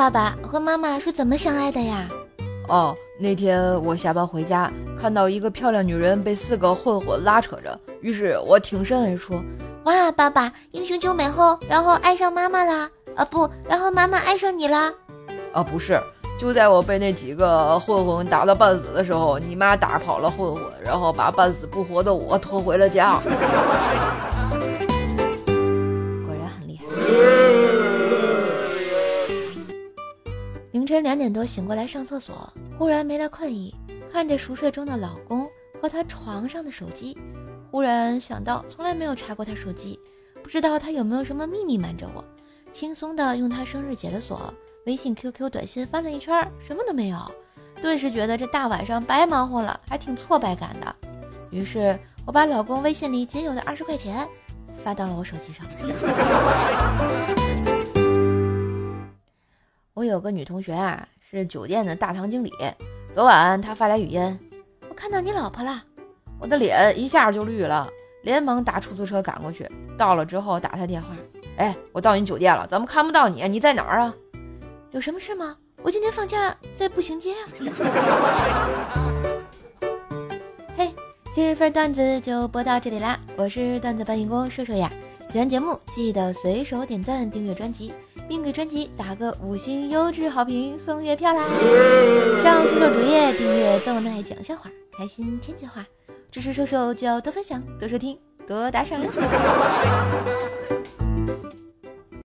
爸爸和妈妈是怎么相爱的呀？哦，那天我下班回家，看到一个漂亮女人被四个混混拉扯着，于是我挺身而出。哇，爸爸英雄救美后，然后爱上妈妈啦？啊不，然后妈妈爱上你啦？啊不是，就在我被那几个混混打了半死的时候，你妈打跑了混混，然后把半死不活的我拖回了家。凌晨两点多醒过来上厕所，忽然没了困意，看着熟睡中的老公和他床上的手机，忽然想到从来没有查过他手机，不知道他有没有什么秘密瞒着我。轻松的用他生日解了锁，微信、QQ、短信翻了一圈，什么都没有，顿时觉得这大晚上白忙活了，还挺挫败感的。于是我把老公微信里仅有的二十块钱发到了我手机上。我有个女同学啊，是酒店的大堂经理。昨晚她发来语音：“我看到你老婆了。”我的脸一下就绿了，连忙打出租车赶过去。到了之后打她电话。哎，我到你酒店了，怎么看不到你？你在哪儿啊？有什么事吗？我今天放假在步行街啊。嘿，今日份段子就播到这里啦，我是段子搬运工瘦瘦呀。喜欢节目记得随手点赞、订阅专辑，并给专辑打个五星优质好评，送月票啦！上瘦瘦主页订阅“奏奈讲笑话”，开心天津话，支持瘦瘦就要多分享、多收听、多打赏。